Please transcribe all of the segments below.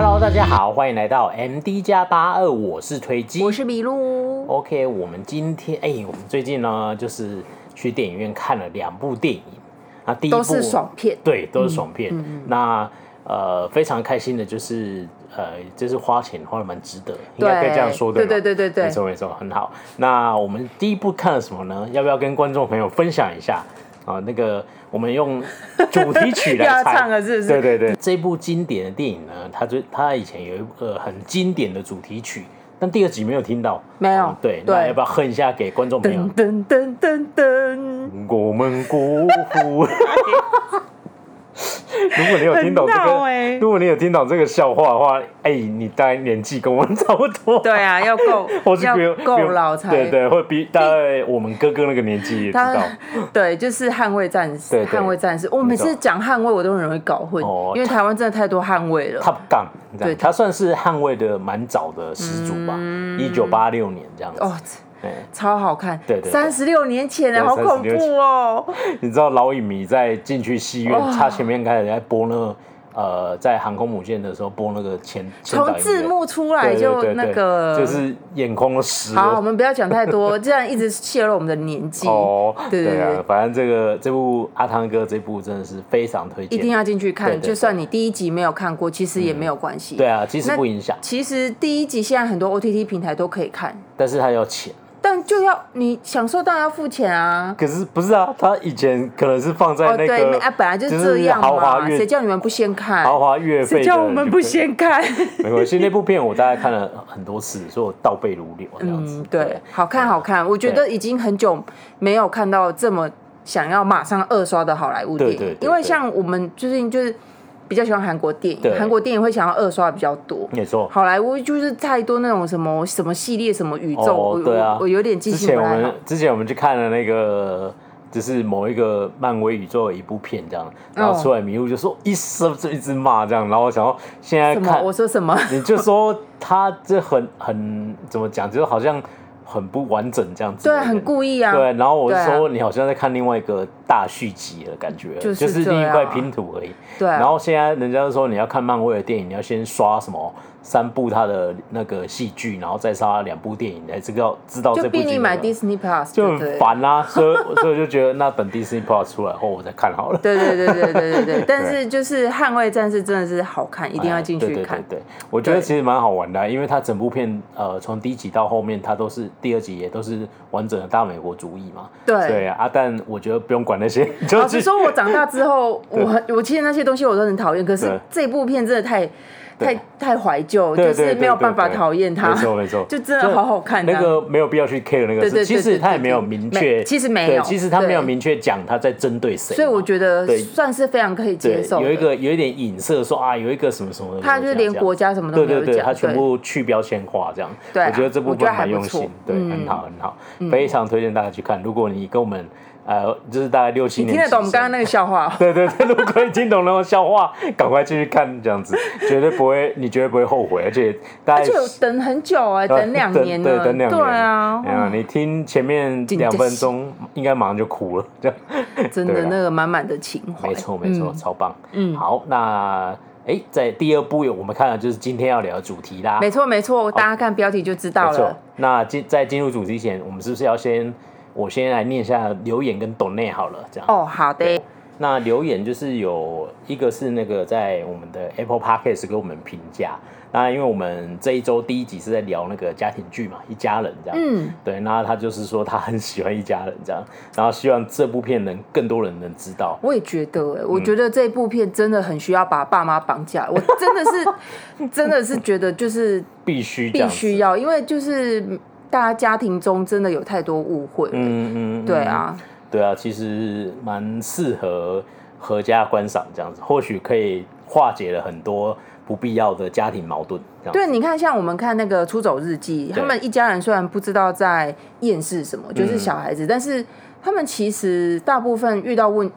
Hello，大家好，欢迎来到 MD 加八二，我是推机，我是麋鹿。OK，我们今天哎，我们最近呢，就是去电影院看了两部电影，那第一部都是爽片，对，都是爽片。嗯嗯、那呃，非常开心的就是呃，就是花钱花的蛮值得，应该可以这样说？对对对对对，没错没错，很好。那我们第一部看了什么呢？要不要跟观众朋友分享一下啊？那个。我们用主题曲来 猜，唱了是不是？对对对，这部经典的电影呢，它就它以前有一个很经典的主题曲，但第二集没有听到，没有。嗯、对，对那要不要哼一下给观众朋友？噔噔噔噔噔，我们姑父。如果你有听懂这个，欸、如果你有听懂这个笑话的话，哎、欸，你大概年纪跟我们差不多。对啊，要够，或是要够老才。对对，会比大概我们哥哥那个年纪也知道。对，就是捍卫战士。对，捍卫战士。我每次讲捍卫，我都很容易搞混，哦、因为台湾真的太多捍卫了。Top Gun，对，他算是捍卫的蛮早的始祖吧，一九八六年这样子。哦超好看，对对，三十六年前了，好恐怖哦！你知道老影迷在进去戏院，他前面开始在播那个，呃，在航空母舰的时候播那个前，从字幕出来就那个，就是眼眶都湿。好，我们不要讲太多，这样一直泄露我们的年纪。哦，对对啊，反正这个这部阿汤哥这部真的是非常推荐，一定要进去看。就算你第一集没有看过，其实也没有关系。对啊，其实不影响。其实第一集现在很多 OTT 平台都可以看，但是它要钱。但就要你享受，当然要付钱啊。可是不是啊？他以前可能是放在那个，对啊，本来就是这样嘛。谁叫你们不先看？豪华月费，谁叫我们不先看？没关系，那部片我大概看了很多次，所以我倒背如流这样子。对，好看好看，我觉得已经很久没有看到这么想要马上二刷的好莱坞电影。因为像我们最近就是。比较喜欢韩国电影，韩国电影会想要二刷比较多。没错，好莱坞就是太多那种什么什么系列、什么宇宙，对啊，我有点记性不太好。之前我们之前我们去看了那个，就是某一个漫威宇宙的一部片，这样，然后出来迷路就说一直就一直骂这样，然后我想要现在看我说什么，你就说他这很很怎么讲，就是好像。很不完整这样子，对，很故意啊。对，然后我就说你好像在看另外一个大续集的感觉，就是另一块拼图而已。对。然后现在人家说你要看漫威的电影，你要先刷什么三部他的那个戏剧，然后再刷两部电影，来这个知道这部。就逼你买 Disney Plus，就很烦啦。所以 所以我就觉得那等 Disney Plus 出来后我再看好了。对对对对对对对。但是就是捍卫战士真的是好看，一定要进去看。对，我觉得其实蛮好玩的，因为它整部片呃从第一集到后面它都是。第二集也都是完整的大美国主义嘛？对对啊，但我觉得不用管那些。老实说，我长大之后，我我其实那些东西我都很讨厌。可是这部片真的太太太怀旧，就是没有办法讨厌他。没错没错，就真的好好看。那个没有必要去 care 那个事，其实他也没有明确，其实没有，其实他没有明确讲他在针对谁。所以我觉得算是非常可以接受。有一个有一点影射说啊，有一个什么什么，他就是连国家什么都没有讲，他全部去标签化这样。对，我觉得这部分蛮用心，对，很好很好，非常推荐大家去看。如果你跟我们。呃，就是大概六七年。听得懂我们刚刚那个笑话？对对对，如果你听懂那个笑话，赶快继续看，这样子绝对不会，你绝对不会后悔，而且大概而且等很久哎，等两年了，对，等两年。对啊，你听前面两分钟，应该马上就哭了，这样。真的那个满满的情怀。没错没错，超棒。嗯，好，那哎，在第二部有我们看的就是今天要聊的主题啦。没错没错，大家看标题就知道了。那进在进入主题前，我们是不是要先？我先来念一下留言跟抖内好了，这样。哦，好的。那留言就是有一个是那个在我们的 Apple Podcast 给我们评价。那因为我们这一周第一集是在聊那个家庭剧嘛，一家人这样。嗯。对，那他就是说他很喜欢一家人这样，然后希望这部片能更多人能知道。我也觉得，哎，我觉得这部片真的很需要把爸妈绑架。我真的是，真的是觉得就是必须必须要，因为就是。大家家庭中真的有太多误会，嗯嗯，对啊，对啊，其实蛮适合合家观赏这样子，或许可以化解了很多不必要的家庭矛盾。对，你看，像我们看那个《出走日记》，他们一家人虽然不知道在厌世什么，就是小孩子，但是他们其实大部分遇到问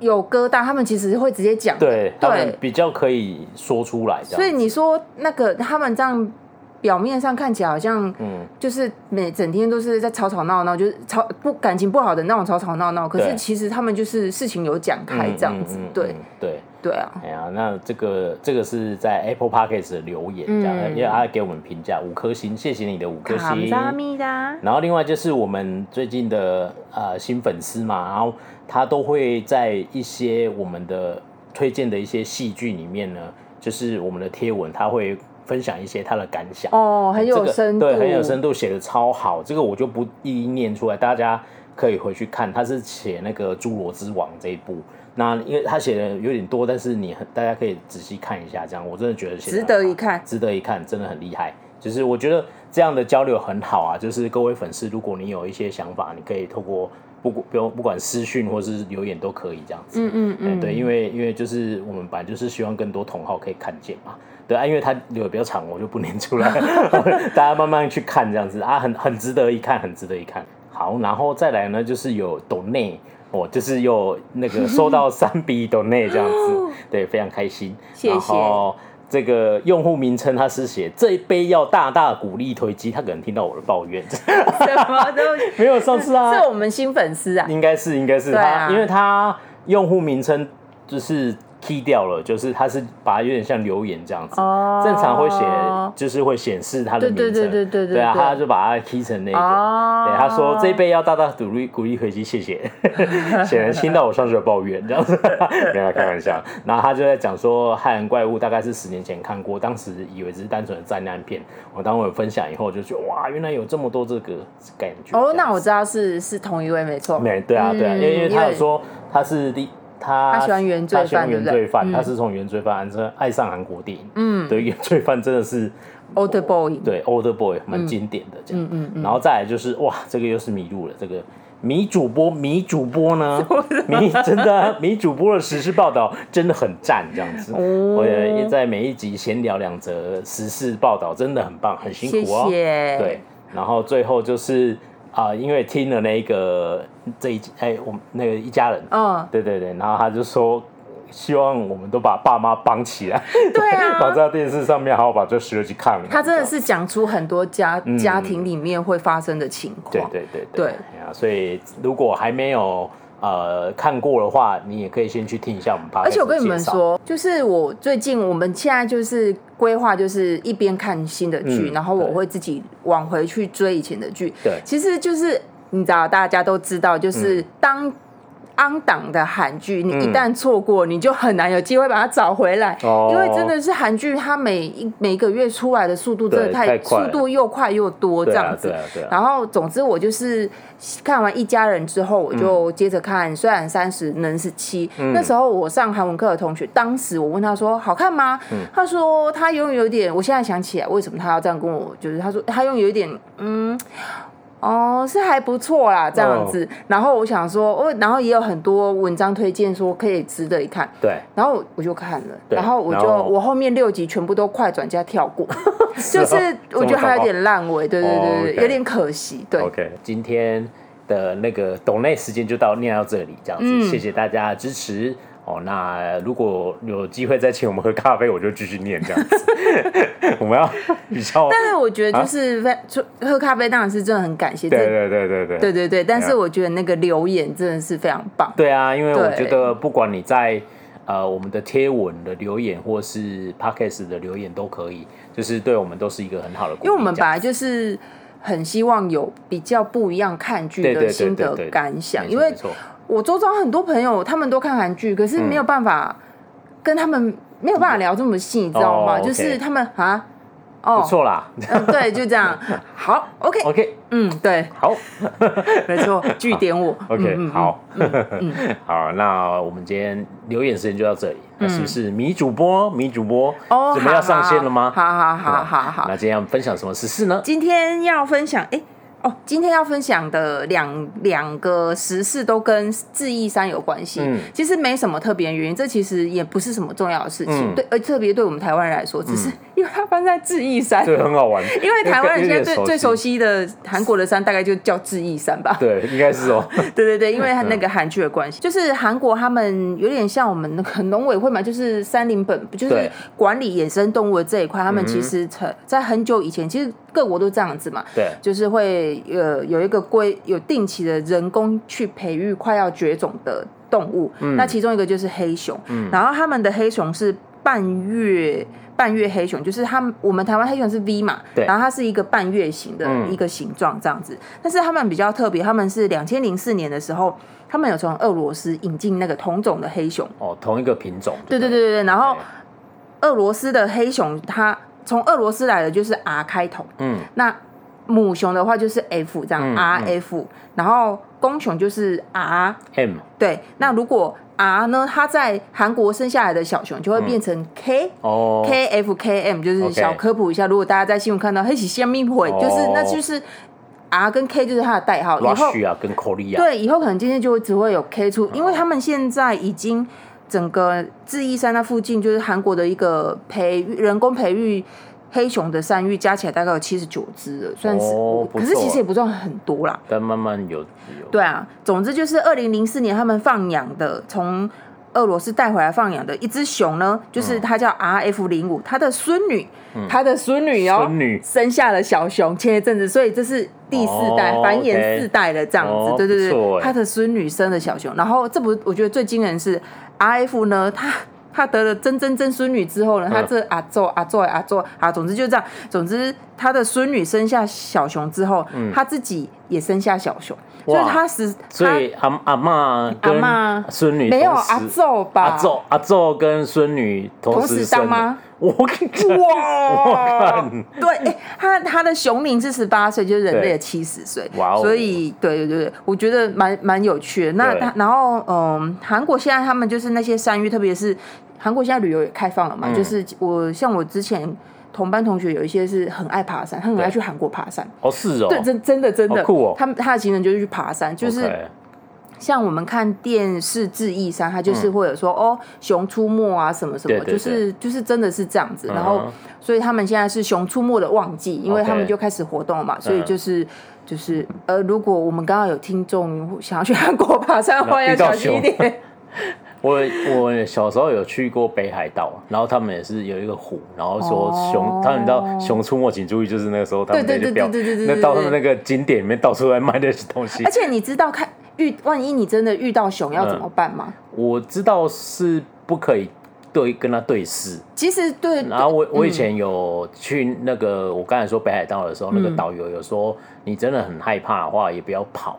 有疙瘩，他们其实会直接讲，对，他们比较可以说出来。所以你说那个他们这样。表面上看起来好像，嗯，就是每整天都是在吵吵闹闹，就是吵不感情不好的那种吵吵闹闹。可是其实他们就是事情有讲开这样子，对对对啊。哎呀，那这个这个是在 Apple Podcast 的留言，这样，因为他给我们评价五颗星，谢谢你的五颗星。然后另外就是我们最近的呃新粉丝嘛，然后他都会在一些我们的推荐的一些戏剧里面呢，就是我们的贴文，他会。分享一些他的感想哦，很有深度，这个、对，很有深度，写的超好。这个我就不一一念出来，大家可以回去看。他是写那个《侏罗之王》这一部，那因为他写的有点多，但是你很大家可以仔细看一下。这样我真的觉得值得一看，值得一看，真的很厉害。就是我觉得这样的交流很好啊。就是各位粉丝，如果你有一些想法，你可以透过不不用不管私讯或是留言都可以这样子。嗯嗯嗯，对，因为因为就是我们本来就是希望更多同好可以看见嘛。对啊，因为它留的比较长，我就不念出来，大家慢慢去看这样子啊，很很值得一看，很值得一看。好，然后再来呢，就是有 donate 哦，就是有那个收到 三笔 donate 这样子，对，非常开心。谢谢。然后这个用户名称他是写这一杯要大大鼓励推机，他可能听到我的抱怨，什么都没有上次啊，是我们新粉丝啊，应该是应该是他，啊、因为他用户名称就是。Key 掉了，就是他是把它有点像留言这样子，哦、正常会写就是会显示他的名称，对对对对对对，对。啊，他就把它 key 成那个，哦、对，他说这一杯要大大鼓励鼓励回击，谢谢，显然听到我上次的抱怨这样子，没有开玩笑，然后他就在讲说《害人怪物》大概是十年前看过，当时以为只是单纯的灾难片，我当我有分享以后就觉得哇，原来有这么多这个感觉，哦，那我知道是是同一位没错，没对啊对啊，因为因为他有说他是第。他他喜欢原罪犯，原罪犯，他是从原罪犯，这爱上韩国电影。嗯，对，原罪犯真的是 Old Boy，对 Old Boy 蛮经典的这样。嗯嗯，然后再来就是哇，这个又是迷路了。这个迷主播，迷主播呢？迷真的迷主播的时事报道真的很赞，这样子。我也在每一集闲聊两则时事报道，真的很棒，很辛苦哦。对，然后最后就是。啊、呃，因为听了那个这一集，哎，我们那个一家人，嗯，对对对，然后他就说，希望我们都把爸妈绑起来，对啊，绑在电视上面，好好把这十六集看了。他真的是讲出很多家、嗯、家庭里面会发生的情况，对对对对，对。啊，所以如果还没有。呃，看过的话，你也可以先去听一下我们。而且我跟你们说，就是我最近我们现在就是规划，就是一边看新的剧，嗯、然后我会自己往回去追以前的剧。对，其实就是你知道，大家都知道，就是当。嗯当档的韩剧，你一旦错过，你就很难有机会把它找回来，因为真的是韩剧，它每一每个月出来的速度真的太速度又快又多这样子。然后，总之我就是看完一家人之后，我就接着看。虽然三十能十七，那时候我上韩文课的同学，当时我问他说好看吗？他说他用有点，我现在想起来为什么他要这样跟我，就是他说他用有点嗯。哦，是还不错啦，这样子。Oh. 然后我想说，哦，然后也有很多文章推荐说可以值得一看。对。然后我就看了，对然后我就后我后面六集全部都快转加跳过，就是我觉得还有点烂尾，对对对对，oh, okay. 有点可惜。对。OK，今天的那个懂内时间就到念到这里，这样子，嗯、谢谢大家的支持。哦，那如果有机会再请我们喝咖啡，我就继续念这样子。我们要 比较，但是我觉得就是喝咖啡当然是真的很感谢。对对对对对对对对。但是我觉得那个留言真的是非常棒。对啊，因为我觉得不管你在呃我们的贴文的留言，或是 Podcast 的留言都可以，就是对我们都是一个很好的。因为我们本来就是很希望有比较不一样看剧的心得感想，因为。我周遭很多朋友，他们都看韩剧，可是没有办法跟他们没有办法聊这么细，你知道吗？就是他们啊，哦，不错啦，嗯，对，就这样，好，OK，OK，嗯，对，好，没错，据点我，OK，好，好，那我们今天留言时间就到这里，那是不是米主播？米主播哦，准备要上线了吗？好好好好好，那今天要分享什么时事呢？今天要分享，哎。哦，今天要分享的两两个时事都跟智异山有关系。嗯，其实没什么特别原因，这其实也不是什么重要的事情。嗯、对，而特别对我们台湾人来说，只是 因为它发生在智异山，对，很好玩。因为台湾人现在最最熟悉的韩国的山，大概就叫智异山吧？对，应该是哦。对对对，因为那个韩剧的关系，就是韩国他们有点像我们那个农委会嘛，就是山林本，就是管理野生动物的这一块，他们其实在很久以前，其实各国都这样子嘛。对，就是会呃有一个规，有定期的人工去培育快要绝种的。动物，嗯、那其中一个就是黑熊，嗯、然后他们的黑熊是半月半月黑熊，就是他们我们台湾黑熊是 V 嘛，对，然后它是一个半月形的一个形状这样子，嗯、但是他们比较特别，他们是两千零四年的时候，他们有从俄罗斯引进那个同种的黑熊，哦，同一个品种，对对？对对对，然后俄罗斯的黑熊，它从俄罗斯来的就是 R 开头，嗯，那。母熊的话就是 F 这样，嗯，R F，嗯，然后公熊就是 R M。对，那如果 R 呢，它在韩国生下来的小熊就会变成 K，嗯哦，K F K M，就是小科普一下。如果大家在新闻看到黑起虾米会，就是那就是 R 跟 K 就是它的代号。以后 Korea。对，以后可能今天就只会有 K 出，因为他们现在已经整个智异山那附近就是韩国的一个培育人工培育。黑熊的山域加起来大概有七十九只了，算是，哦、可是其实也不算很多啦。但慢慢有。有。对啊，总之就是二零零四年他们放养的，从俄罗斯带回来放养的一只熊呢，就是它叫 R F 零五，它的孙女，它、嗯、的孙女哦，孙女。生下了小熊，前一阵子，所以这是第四代、哦、繁衍四代的这样子，哦、对对对，它的孙女生的小熊，然后这不，我觉得最惊人是 R F 呢，他。他得了曾曾曾孙女之后呢，他这阿祖阿祖阿祖啊，总之就这样。总之，他的孙女生下小熊之后，他自己也生下小熊，所以他是所以阿阿嬷阿嬷孙女没有阿祖吧？阿祖阿祖跟孙女同时当吗？我哇，对，哎，他他的熊龄是十八岁，就是人类的七十岁，哇，所以对对对，我觉得蛮蛮有趣的。那他然后嗯，韩国现在他们就是那些山域，特别是韩国现在旅游也开放了嘛，就是我像我之前同班同学有一些是很爱爬山，他很爱去韩国爬山。哦，是哦，对，真真的真的酷哦。他们他的行程就是去爬山，就是。像我们看电视《智异山》，它就是会有说、嗯、哦，熊出没啊，什么什么，对对对，就是就是真的是这样子。然后，所以他们现在是熊出没的旺季，因为他们就开始活动嘛。所以就是就是呃，如果我们刚刚有听众想要去韩国爬山的话，要小心一点。我我小时候有去过北海道，然后他们也是有一个湖，然后说熊，哦、他们知道熊出没请注意，就是那个时候他们就标，那到他们那个景点里面到处在卖那些东西。而且你知道看。遇万一你真的遇到熊要怎么办吗？嗯、我知道是不可以对跟他对视。其实对，然后我我以前有去那个、嗯、我刚才说北海道的时候，那个导游有说，你真的很害怕的话，也不要跑。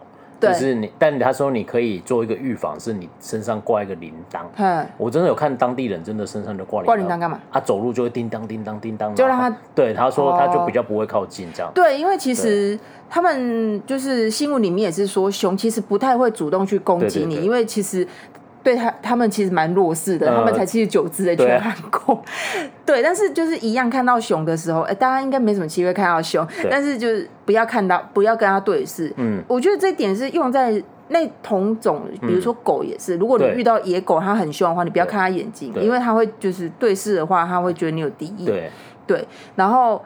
就是你，但他说你可以做一个预防，是你身上挂一个铃铛。嗯，我真的有看当地人真的身上就挂铃铛。挂铃铛干嘛？他走路就会叮当叮当叮当，就让他对他说他就比较不会靠近这样。对，因为其实他们就是新闻里面也是说，熊其实不太会主动去攻击你，因为其实。对他，他们其实蛮弱势的，他们才七十九只的全韩国。对，但是就是一样看到熊的时候，哎，大家应该没什么机会看到熊，但是就是不要看到，不要跟他对视。嗯，我觉得这点是用在那同种，比如说狗也是，如果你遇到野狗，它很凶的话，你不要看它眼睛，因为它会就是对视的话，它会觉得你有敌意。对，对，然后。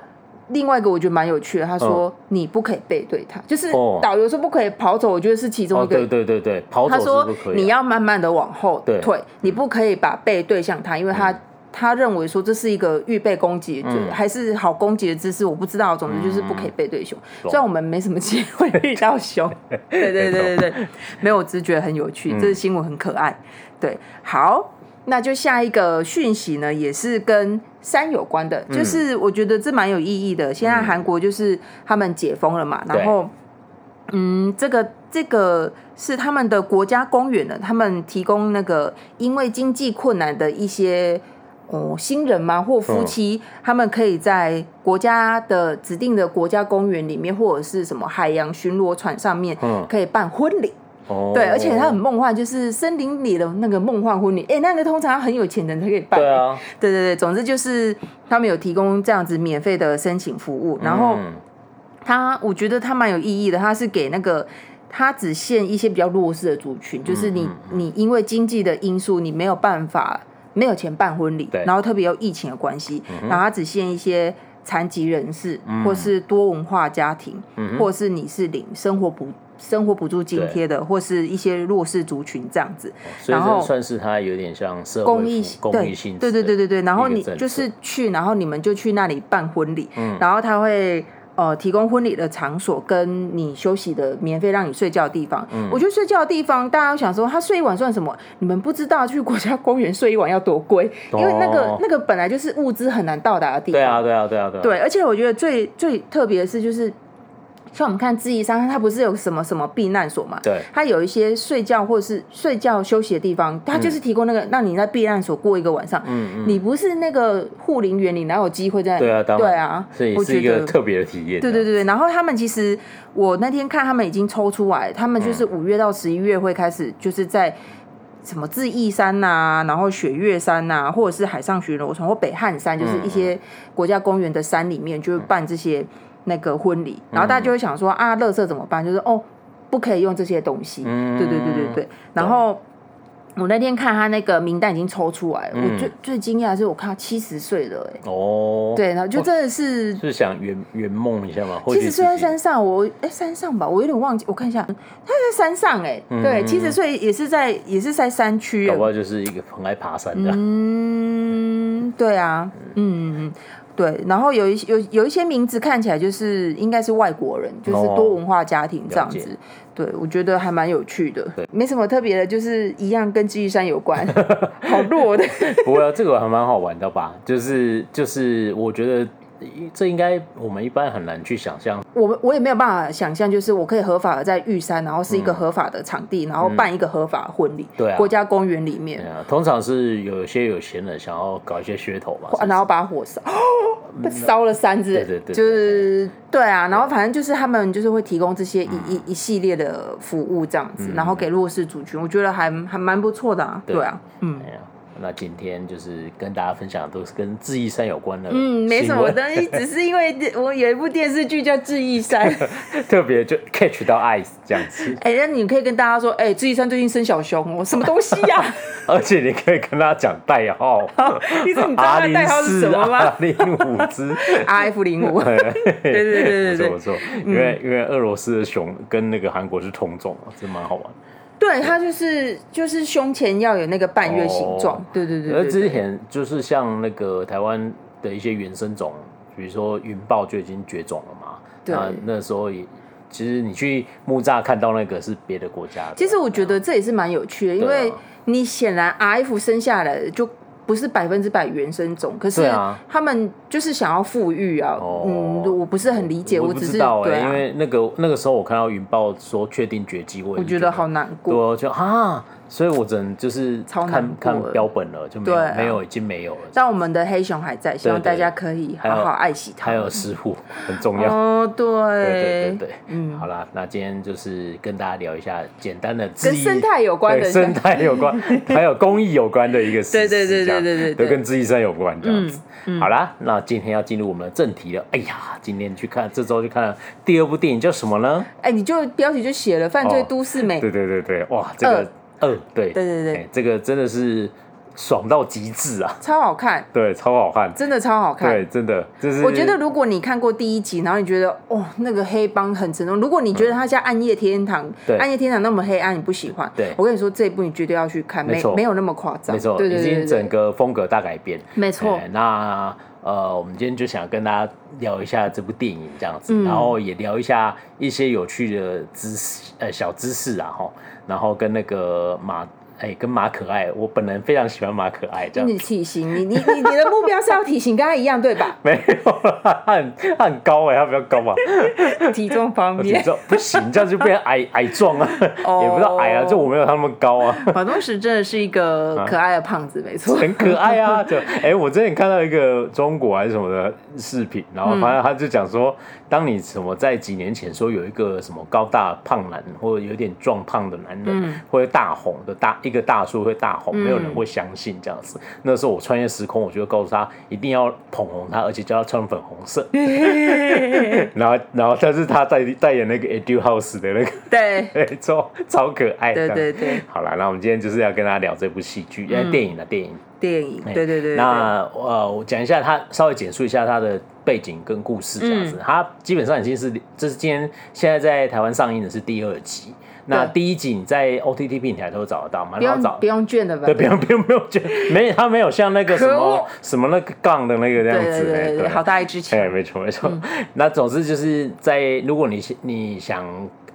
另外一个我觉得蛮有趣的，他说你不可以背对他，就是导游说不可以跑走，我觉得是其中一个。对对对。他说你要慢慢的往后退，你不可以把背对向他，因为他他认为说这是一个预备攻击，就还是好攻击的姿势，我不知道，总之就是不可以背对熊。虽然我们没什么机会遇到熊，对对对对对，没有，只是觉得很有趣，这是新闻很可爱。对，好。那就下一个讯息呢，也是跟山有关的，嗯、就是我觉得这蛮有意义的。现在韩国就是他们解封了嘛，嗯、然后，嗯，这个这个是他们的国家公园的，他们提供那个因为经济困难的一些哦新人嘛或夫妻，嗯、他们可以在国家的指定的国家公园里面，或者是什么海洋巡逻船上面，可以办婚礼。对，而且它很梦幻，就是森林里的那个梦幻婚礼。哎，那个通常很有钱的人才可以办。对啊，对对对，总之就是他们有提供这样子免费的申请服务。然后他，我觉得他蛮有意义的，他是给那个他只限一些比较弱势的族群，就是你你因为经济的因素，你没有办法没有钱办婚礼，然后特别有疫情的关系，嗯、然后他只限一些残疾人士，嗯、或是多文化家庭，嗯、或是你是领生活补生活补助津贴的，或是一些弱势族群这样子。然后算是它有点像社会公益公益性对对对对对，然后你就是去，然后你们就去那里办婚礼，嗯、然后他会。呃，提供婚礼的场所跟你休息的免费让你睡觉的地方。嗯，我觉得睡觉的地方，大家想说他睡一晚算什么？你们不知道去国家公园睡一晚要多贵，因为那个那个本来就是物资很难到达的地方。对啊，对啊，对啊，对啊。对，而且我觉得最最特别的是就是。像我们看智异山，它不是有什么什么避难所嘛？对，它有一些睡觉或者是睡觉休息的地方，它就是提供那个让你在避难所过一个晚上。嗯嗯。你不是那个护林员，你哪有机会在？对啊，对啊。所以是一个特别的体验。对对对，然后他们其实我那天看他们已经抽出来，他们就是五月到十一月会开始，就是在什么智异山呐、啊，然后雪月山呐、啊，或者是海上巡逻船或北汉山，就是一些国家公园的山里面，就是办这些。那个婚礼，然后大家就会想说、嗯、啊，垃圾怎么办？就是哦，不可以用这些东西。嗯、对对对对对。然后我那天看他那个名单已经抽出来了，嗯、我最最惊讶的是我看他七十岁了哎。哦。对，然后就真的是是想圆圆梦一下嘛。七十岁在山上，我哎山上吧，我有点忘记，我看一下，他在山上哎。嗯、对，七十岁也是在也是在山区。搞不好就是一个很爱爬山的。嗯，对啊，嗯嗯。对，然后有一有有一些名字看起来就是应该是外国人，就是多文化家庭这样子。哦、对，我觉得还蛮有趣的，对没什么特别的，就是一样跟积玉山有关，好弱的。不过这个还蛮好玩的吧？就是就是，我觉得。这应该我们一般很难去想象。我我也没有办法想象，就是我可以合法的在玉山，然后是一个合法的场地，然后办一个合法的婚礼。对啊，国家公园里面。通常是有些有钱人想要搞一些噱头嘛，然后把火烧，烧了山子。对对对，就是对啊，然后反正就是他们就是会提供这些一一一系列的服务这样子，然后给弱势族群，我觉得还还蛮不错的啊。对啊，嗯。那今天就是跟大家分享的都是跟智异山有关的，嗯，没什么东西，只是因为我有一部电视剧叫《智异山 》，特别就 catch 到 eyes 这样子。哎、欸，那你可以跟大家说，哎、欸，智异山最近生小熊哦，什么东西呀、啊？而且你可以跟大家讲代号，你知道他的代号是什么吗？零五只 R F 零五，对对对对对，不错不错，因为因为俄罗斯的熊跟那个韩国是同种啊，这蛮好玩。对，它就是就是胸前要有那个半月形状，对对对。而之前就是像那个台湾的一些原生种，比如说云豹就已经绝种了嘛。对。那那时候也，其实你去木栅看到那个是别的国家的。其实我觉得这也是蛮有趣的，因为你显然 R F 生下来就。不是百分之百原生种，可是他们就是想要富裕啊。嗯，我不是很理解，我只是对，因为那个那个时候我看到云豹说确定绝迹，我觉得好难过。对，就啊。所以我只能就是看看标本了，就没有没有已经没有了。但我们的黑熊还在，希望大家可以好好爱惜它。还有师傅很重要哦，对对对对，嗯，好啦，那今天就是跟大家聊一下简单的跟生态有关的生态有关，还有公益有关的一个事，对对对对对对，都跟智异山有关这样子。好啦，那今天要进入我们的正题了。哎呀，今天去看这周去看了第二部电影叫什么呢？哎，你就标题就写了《犯罪都市美》。对对对对，哇，这个。二对。对对对，这个真的是爽到极致啊！超好看，对，超好看，真的超好看，对，真的就是。我觉得如果你看过第一集，然后你觉得哦，那个黑帮很沉重，如果你觉得它像《暗夜天堂》，《暗夜天堂》那么黑暗，你不喜欢，对，我跟你说这一部你绝对要去看，没没有那么夸张，没错，对对对，已经整个风格大改变，没错。那呃，我们今天就想跟大家聊一下这部电影这样子，然后也聊一下一些有趣的知识，呃，小知识啊哈，然后跟那个马。哎，跟马可爱，我本人非常喜欢马可爱。这样，你体型，你你你你的目标是要体型跟他一样，对吧？没有，他很他很高哎，他比较高嘛。体重方面，体重不行，这样就变矮 矮壮啊，也不知道矮啊，就我没有他那么高啊。马东石真的是一个可爱的胖子，没错，很可爱啊。就哎，我之前看到一个中国还是什么的视频，然后反正他就讲说，当你什么在几年前说有一个什么高大胖男，或者有点壮胖的男人，或者大红的大。一个大叔会大红，没有人会相信这样子。嗯、那时候我穿越时空，我就会告诉他一定要捧红他，而且叫他穿粉红色。然后，然后，但是他在代言那个 Etude House 的那个，对，没错，超可爱。对对对。好了，那我们今天就是要跟大家聊这部戏剧，因为电影的电影。电影，对对对，对。那呃，我讲一下他，稍微简述一下他的背景跟故事这样子。他、嗯、基本上已经是，这是今天现在在台湾上映的是第二集。那第一集你在 OTT 平台都找得到吗？不用找，不用卷的吧？对，不用不用不用卷，没他没有像那个什么什么那个杠的那个这样子，对对对，对，好大一支旗。哎，没错没错。嗯、那总之就是在如果你你想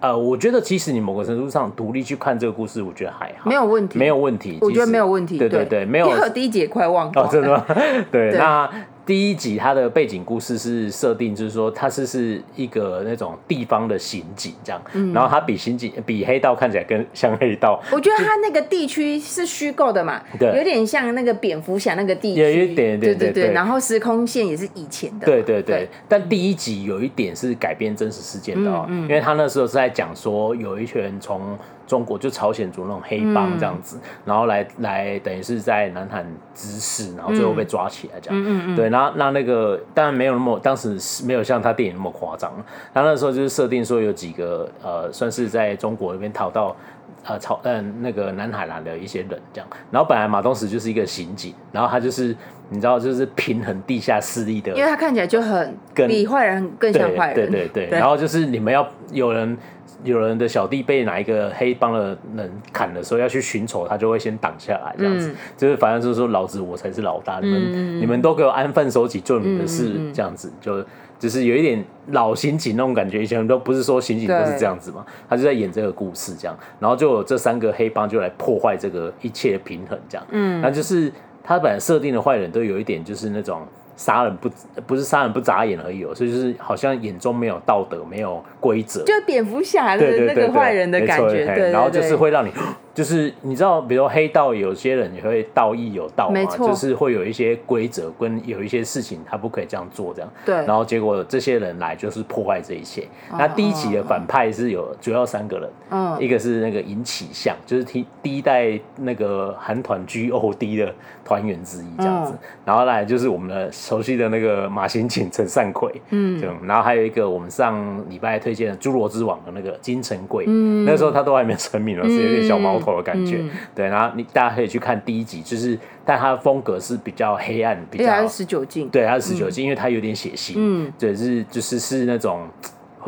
呃，我觉得其实你某个程度上独立去看这个故事，我觉得还好，没有问题，没有问题。我觉得没有问题。对对对，没有。第一集也快忘了。哦，真的吗？对，对那。第一集它的背景故事是设定，就是说它是是一个那种地方的刑警这样，嗯、然后它比刑警比黑道看起来更像黑道。我觉得它那个地区是虚构的嘛，对，有点像那个蝙蝠侠那个地区，有一点点，对对对。然后时空线也是以前的，对对对。对但第一集有一点是改编真实事件的，嗯嗯、因为他那时候是在讲说有一群人从。中国就朝鲜族那种黑帮这样子，嗯、然后来来等于是在南韩滋事，然后最后被抓起来这样。嗯嗯嗯、对，那那那个当然没有那么，当时没有像他电影那么夸张。他那时候就是设定说有几个呃，算是在中国那边逃到呃朝嗯那个南海南的一些人这样。然后本来马东石就是一个刑警，然后他就是你知道就是平衡地下势力的，因为他看起来就很比坏人更像坏人。对对对对，对然后就是你们要有人。有人的小弟被哪一个黑帮的人砍的时候，要去寻仇，他就会先挡下来，这样子，嗯、就是反正就是说，老子我才是老大，嗯、你们你们都给我安分守己，做你们的事，嗯、这样子，就就是有一点老刑警那种感觉。以前都不是说刑警都是这样子嘛，他就在演这个故事这样，然后就有这三个黑帮就来破坏这个一切的平衡，这样，嗯，那就是他本来设定的坏人都有一点就是那种。杀人不不是杀人不眨眼而已哦，所以就是好像眼中没有道德，没有规则，就蝙蝠侠的那个坏人的感觉，对然后就是会让你。就是你知道，比如说黑道有些人也会道义有道嘛，就是会有一些规则跟有一些事情他不可以这样做这样。对。然后结果这些人来就是破坏这一切。哦、那第一集的反派是有主要三个人，嗯、哦，一个是那个尹启相，就是第第一代那个韩团 G.O.D 的团员之一这样子。哦、然后来就是我们的熟悉的那个马刑警陈善奎，嗯，然后还有一个我们上礼拜推荐的《侏罗之王》的那个金城贵，嗯，那个时候他都还没有成名了，是有点小毛头。的感觉，嗯、对，然后你大家可以去看第一集，就是，但他的风格是比较黑暗，比较十九禁，对，他是十九禁，嗯、因为他有点血腥，嗯，对，是就是是那种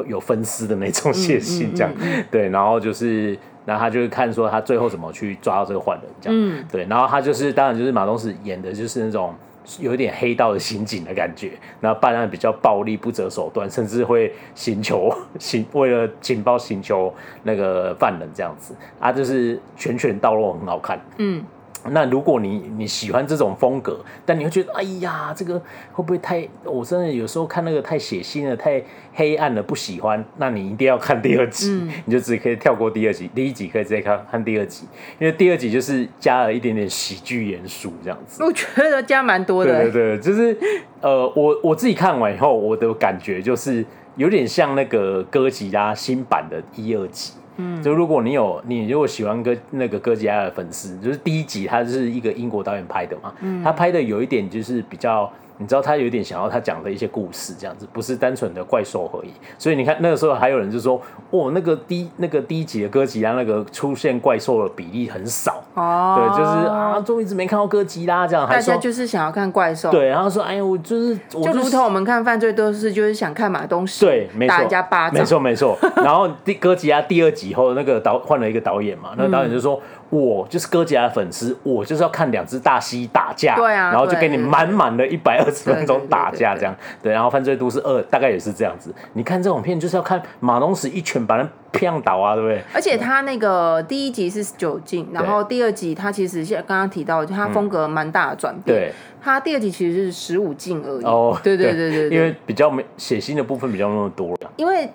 有分尸的那种血腥，这样，嗯。嗯嗯、对，然后就是，然后他就是看说他最后怎么去抓到这个坏人，这样，嗯、对，然后他就是当然就是马东石演的就是那种。有一点黑道的刑警的感觉，那办案比较暴力、不择手段，甚至会寻求 寻，为了情报寻求那个犯人这样子啊，就是拳拳到肉，很好看。嗯。那如果你你喜欢这种风格，但你会觉得，哎呀，这个会不会太？我真的有时候看那个太血腥了，太黑暗了，不喜欢。那你一定要看第二集，嗯、你就只可以跳过第二集，第一集可以直接看看第二集，因为第二集就是加了一点点喜剧元素这样子。我觉得加蛮多的。对对对，就是呃，我我自己看完以后，我的感觉就是有点像那个哥吉拉新版的一二集。嗯，就如果你有你如果喜欢哥那个哥吉拉的粉丝，就是第一集他是一个英国导演拍的嘛，嗯，他拍的有一点就是比较。你知道他有点想要他讲的一些故事，这样子不是单纯的怪兽而已。所以你看那个时候还有人就说，哦，那个低那个第一集的哥吉拉那个出现怪兽的比例很少哦，对，就是啊，终于一直没看到哥吉拉这样。大家就是想要看怪兽，对，然后说，哎呀，我就是，我就是、就如同我们看犯罪都是就是想看马东石对，没错，打人家巴掌，没错没错。然后第哥吉拉第二集后，那个导换了一个导演嘛，那个导演就说。嗯我就是哥吉拉的粉丝，我就是要看两只大蜥蜴打架，对啊，然后就给你满满的一百二十分钟打架这样，对，然后犯罪都市二大概也是这样子。你看这种片就是要看马东石一拳把人劈倒啊，对不对？而且他那个第一集是十九禁，然后第二集他其实像刚刚提到，就他风格蛮大的转变。对，他第二集其实是十五禁而已。哦，对对对对，因为比较没血腥的部分比较那么多了。因为。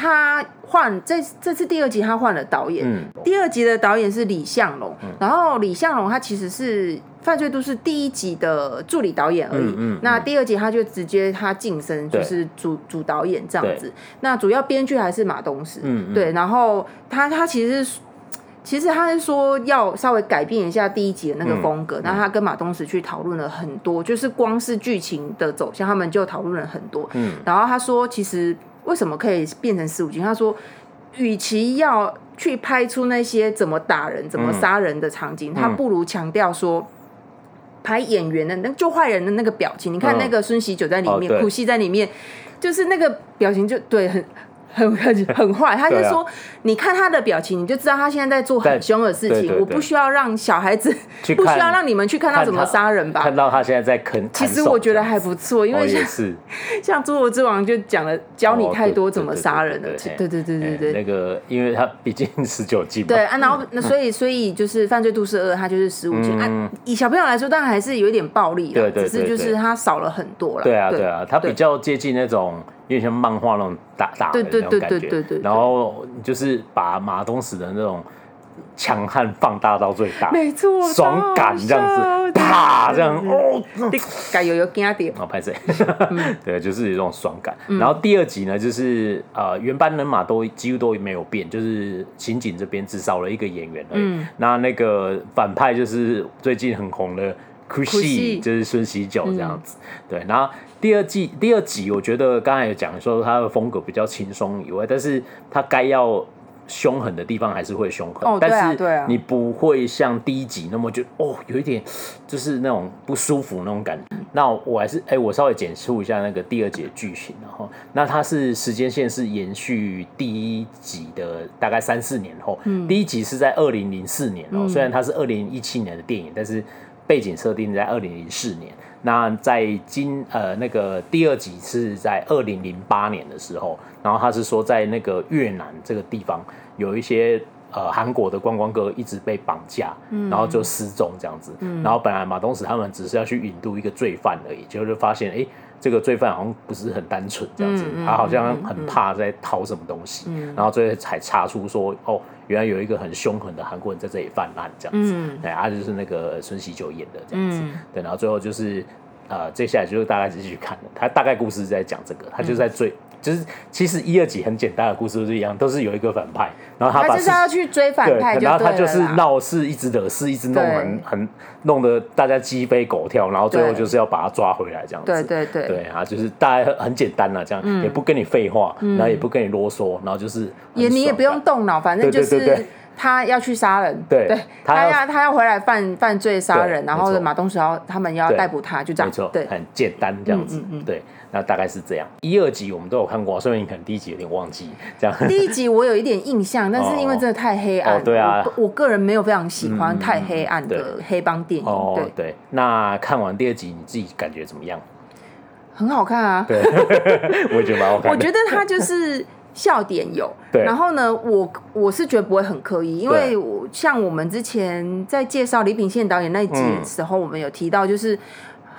他换这这次第二集，他换了导演。嗯、第二集的导演是李相龙，嗯、然后李相龙他其实是《犯罪都市》第一集的助理导演而已。嗯嗯、那第二集他就直接他晋升，就是主主导演这样子。那主要编剧还是马东石。嗯嗯、对，然后他他其实是。其实他是说要稍微改变一下第一集的那个风格，那、嗯、他跟马东石去讨论了很多，就是光是剧情的走向，他们就讨论了很多。嗯，然后他说，其实为什么可以变成十五斤？他说，与其要去拍出那些怎么打人、怎么杀人的场景，嗯、他不如强调说。拍演员的那就坏人的那个表情，你看那个孙喜九在里面，苦戏、哦、在里面，就是那个表情就对很。很很很坏，他就说，你看他的表情，你就知道他现在在做很凶的事情。我不需要让小孩子，不需要让你们去看他怎么杀人吧？看到他现在在啃。其实我觉得还不错，因为像 像《侏罗之王》就讲了教你太多怎么杀人了。对对对对对。那个，因为他毕竟十九禁。对啊，然后 那所以所以就是《犯罪都市二》，他就是十五禁啊。以小朋友来说，当然还是有一点暴力的，只是就是他少了很多了。对啊对啊，他比较接近那种。有点像漫画那种打打的那种感觉，然后就是把马东石的那种强悍放大到最大，没错，爽感这样子，啪这样哦，加油有惊点，好拍谁？对，就是有这种爽感。然后第二集呢，就是呃原班人马都几乎都没有变，就是刑警这边只少了一个演员而已。那那个反派就是最近很红的。就是孙喜九这样子，嗯、对。然后第二季第二集，我觉得刚才有讲说他的风格比较轻松以外，但是他该要凶狠的地方还是会凶狠，哦、但是你不会像第一集那么就哦有一点就是那种不舒服那种感觉。嗯、那我还是哎、欸，我稍微简述一下那个第二集的剧情，然后那它是时间线是延续第一集的大概三四年后，嗯、第一集是在二零零四年哦，嗯、虽然它是二零一七年的电影，但是。背景设定在二零零四年，那在今呃那个第二集是在二零零八年的时候，然后他是说在那个越南这个地方有一些呃韩国的观光客一直被绑架，然后就失踪这样子，然后本来马东石他们只是要去引渡一个罪犯而已，结果就发现哎。这个罪犯好像不是很单纯这样子，他好像很怕在逃什么东西，然后最后才查出说，哦，原来有一个很凶狠的韩国人在这里犯案这样子，对，啊，就是那个孙喜九演的这样子，对，然后最后就是，呃，接下来就是大概继续看了，他大概故事是在讲这个，他就在追。就是其实一二集很简单的故事都是一样，都是有一个反派，然后他就是要去追反派，然后他就是闹事，一直惹事，一直弄很很弄得大家鸡飞狗跳，然后最后就是要把他抓回来这样子。对对对，对啊，就是大家很简单了，这样、嗯、也不跟你废话，然后也不跟你啰嗦，然后就是也你也不用动脑，反正就是 他要去杀人，对对，他要他要回来犯犯罪杀人，然后马东石要他们要逮捕他，就这样，没错，对，很简单这样子，嗯嗯对。那大概是这样，一二集我们都有看过，所以你可能第一集有点忘记。这样，第一集我有一点印象，但是因为真的太黑暗，对啊我，我个人没有非常喜欢太黑暗的黑帮电影。哦，对，对，那看完第二集，你自己感觉怎么样？很好看啊，对，我也觉得蛮好看。我觉得它就是笑点有，对然后呢，我我是觉得不会很刻意，因为像我们之前在介绍李秉宪导演那一集的时候，嗯、我们有提到就是。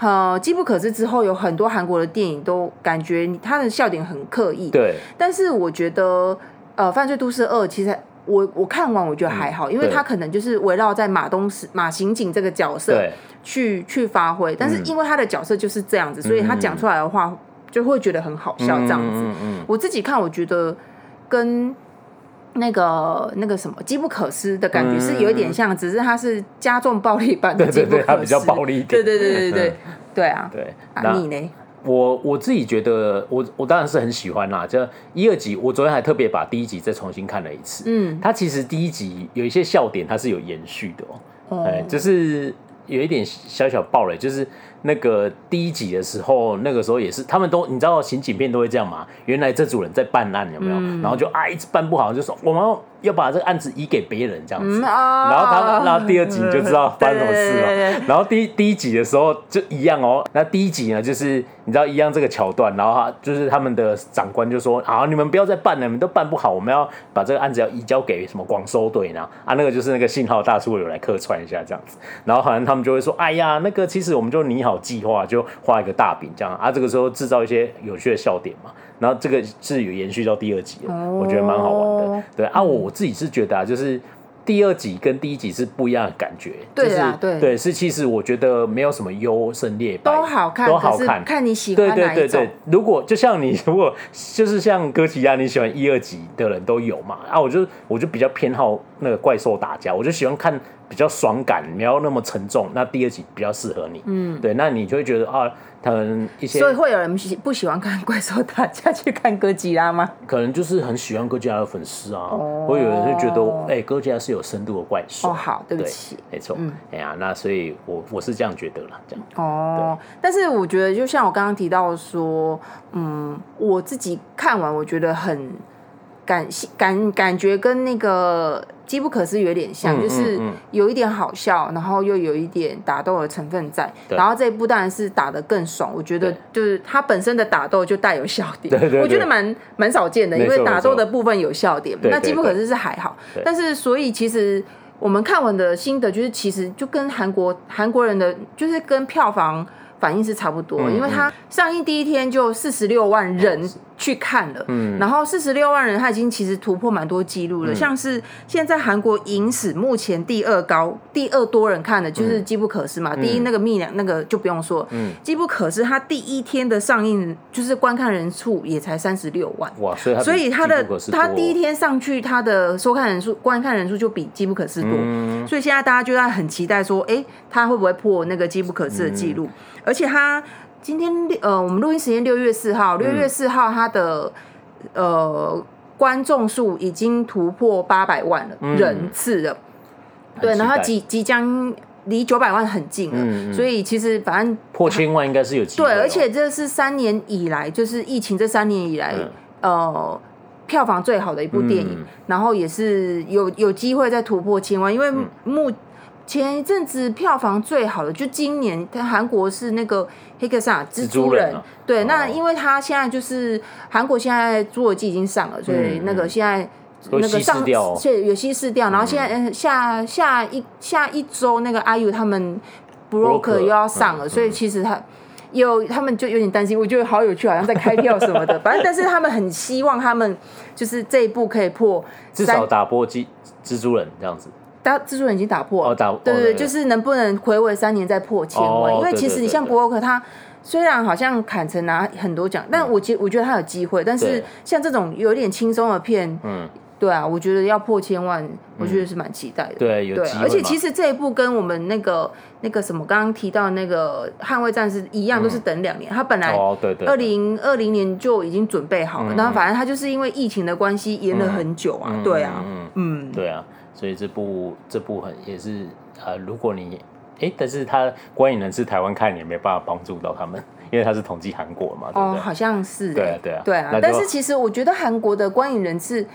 呃，机不可失之后，有很多韩国的电影都感觉他的笑点很刻意。对。但是我觉得，呃，《犯罪都市二》其实我我看完我觉得还好，嗯、因为他可能就是围绕在马东石马刑警这个角色去对去发挥。但是因为他的角色就是这样子，嗯、所以他讲出来的话就会觉得很好笑。这样子，嗯嗯嗯、我自己看我觉得跟。那个那个什么机不可失的感觉是有一点像，只是它是加重暴力版的机不可失，对对对，它比较暴力一点。对对对对对，对啊。对，呢？我我自己觉得，我我当然是很喜欢啦。就一二集，我昨天还特别把第一集再重新看了一次。嗯，它其实第一集有一些笑点，它是有延续的哦。哎，就是有一点小小暴雷，就是。那个第一集的时候，那个时候也是，他们都你知道，刑警片都会这样嘛。原来这组人在办案，有没有？嗯、然后就啊，一直办不好，就说我们。要把这个案子移给别人这样子，然后他，然后第二集你就知道发生什么事了。然后第第一集的时候就一样哦。那第一集呢，就是你知道一样这个桥段，然后他就是他们的长官就说：“啊，你们不要再办了，你们都办不好，我们要把这个案子要移交给什么广收队呢？啊，那个就是那个信号大叔有来客串一下这样子。然后好像他们就会说：哎呀，那个其实我们就拟好计划，就画一个大饼这样啊。这个时候制造一些有趣的笑点嘛。然后这个是有延续到第二集的，我觉得蛮好玩的。对啊，我我自己是觉得啊，就是第二集跟第一集是不一样的感觉，对啊，对。对，是其实我觉得没有什么优胜劣败，都好看，都好看，看你喜欢对对对，如果就像你，如果就是像哥吉亚，你喜欢一二集的人都有嘛？啊，我就我就比较偏好那个怪兽打架，我就喜欢看比较爽感，没有那么沉重，那第二集比较适合你。嗯，对，那你就会觉得啊。他们一些，所以会有人喜不喜欢看怪兽打架去看哥吉拉吗？可能就是很喜欢哥吉拉的粉丝啊，会、哦、有人就觉得，哎、欸，哥吉拉是有深度的怪兽。哦，好，对不起，没错，嗯，哎呀，那所以我我是这样觉得了，这样。哦，但是我觉得，就像我刚刚提到说，嗯，我自己看完，我觉得很感感感觉跟那个。机不可失有点像，嗯、就是有一点好笑，然后又有一点打斗的成分在。然后这一部当然是打得更爽，我觉得就是它本身的打斗就带有笑点，对对对，我觉得蛮蛮少见的，因为打斗的部分有笑点。那机不可失是还好，但是所以其实我们看完的心得就是，其实就跟韩国韩国人的就是跟票房。反应是差不多，因为它上映第一天就四十六万人去看了，嗯，然后四十六万人，他已经其实突破蛮多记录了。像是现在韩国影史目前第二高、第二多人看的就是《机不可失》嘛，第一那个蜜娘那个就不用说，嗯，《机不可失》它第一天的上映就是观看人数也才三十六万，哇，所以它的它第一天上去，它的收看人数、观看人数就比《机不可失》多，所以现在大家就在很期待说，哎，它会不会破那个《机不可失》的记录？而且他今天呃，我们录音时间六月四号，六月四号它的、嗯、呃观众数已经突破八百万了、嗯、人次了，对，然后即即将离九百万很近了，所以其实反正破千万应该是有机会、哦。对，而且这是三年以来，就是疫情这三年以来，嗯、呃，票房最好的一部电影，嗯、然后也是有有机会再突破千万，因为目。嗯前一阵子票房最好的就今年，在韩国是那个黑客萨蜘蛛人，对，那因为他现在就是韩国现在侏罗纪已经上了，所以那个现在那个上现有稀释掉，然后现在下下一下一周那个阿 U 他们 Broker 又要上了，所以其实他有他们就有点担心，我觉得好有趣，好像在开票什么的，反正但是他们很希望他们就是这一部可以破至少打破蜘蜘蛛人这样子。打蜘蛛人已经打破了，对对对，就是能不能回违三年再破千万？因为其实你像博沃克，他虽然好像坎城拿很多奖，但我觉我觉得他有机会。但是像这种有点轻松的片，嗯，对啊，我觉得要破千万，我觉得是蛮期待的。对，有机会。而且其实这一部跟我们那个那个什么刚刚提到那个捍卫战士一样，都是等两年。他本来二零二零年就已经准备好了，然后反正他就是因为疫情的关系延了很久啊。对啊，嗯，对啊。所以这部这部很也是呃，如果你哎，但是他观影人次台湾看也没办法帮助到他们，因为他是统计韩国嘛，对不对？哦，好像是。对啊，对啊，对啊。但是其实我觉得韩国的观影人次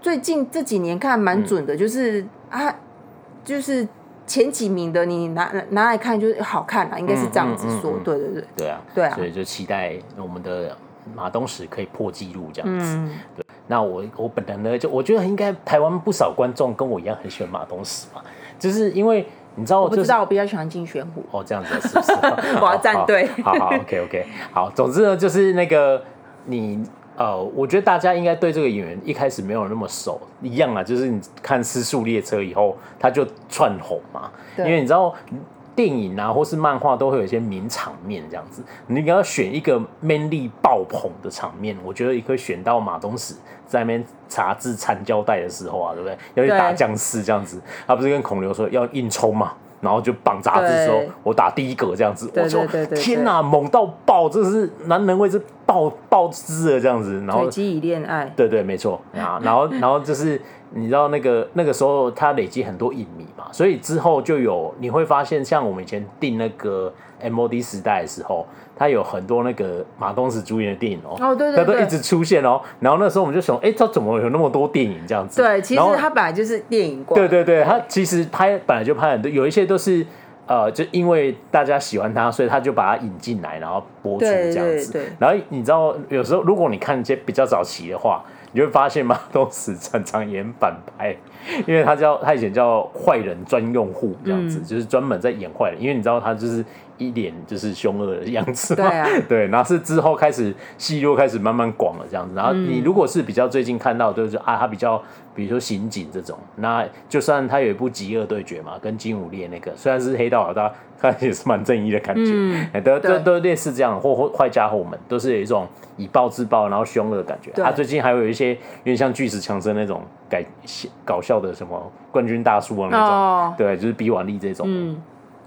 最近这几年看蛮准的，就是啊，就是前几名的你拿拿来看就是好看啊，应该是这样子说。对对对。对啊，对啊。所以就期待我们的马东石可以破纪录这样子。对。那我我本人呢，就我觉得应该台湾不少观众跟我一样很喜欢马东石嘛，就是因为你知道，我不知道，我比较喜欢金玄虎。哦，这样子是不是？我要站队。好好，OK OK，好。总之呢，就是那个你呃，我觉得大家应该对这个演员一开始没有那么熟，一样啊，就是你看《失速列车》以后，他就窜红嘛，因为你知道。电影啊，或是漫画都会有一些名场面这样子，你要选一个 man 力爆棚的场面，我觉得也可以选到马东石在那边查字缠胶带的时候啊，对不对？要去打僵尸这样子，他不是跟孔刘说要硬冲嘛？然后就绑杂志的时候，我打第一个这样子，我就天哪，猛到爆，这是男人味是爆爆汁了这样子，然后随机已恋爱，对对没错。啊，然后然后就是。你知道那个那个时候他累积很多影迷嘛，所以之后就有你会发现，像我们以前订那个 MOD 时代的时候，他有很多那个马东石主演的电影哦，哦对对对，他都一直出现哦。然后那时候我们就想，哎，他怎么有那么多电影这样子？对，其实他本来就是电影过。对对对，他其实拍本来就拍很多，有一些都是呃，就因为大家喜欢他，所以他就把他引进来，然后播出这样子。对对对，然后你知道，有时候如果你看一些比较早期的话。你会发现马东石常常演反派，因为他叫他以前叫坏人专用户这样子，嗯、就是专门在演坏人。因为你知道他就是一脸就是凶恶的样子对啊，对，然后是之后开始戏路开始慢慢广了这样子。然后你如果是比较最近看到，就是啊，他比较比如说刑警这种，那就算他有一部《极恶对决》嘛，跟金武烈那个，虽然是黑道老大，他 也是蛮正义的感觉，嗯、都都都类似这样，或或坏家伙们都是有一种以暴制暴，然后凶恶的感觉。他最近还有一些有点像巨石强森那种改搞笑的什么冠军大叔啊那种，哦、对，就是比瓦利这种。嗯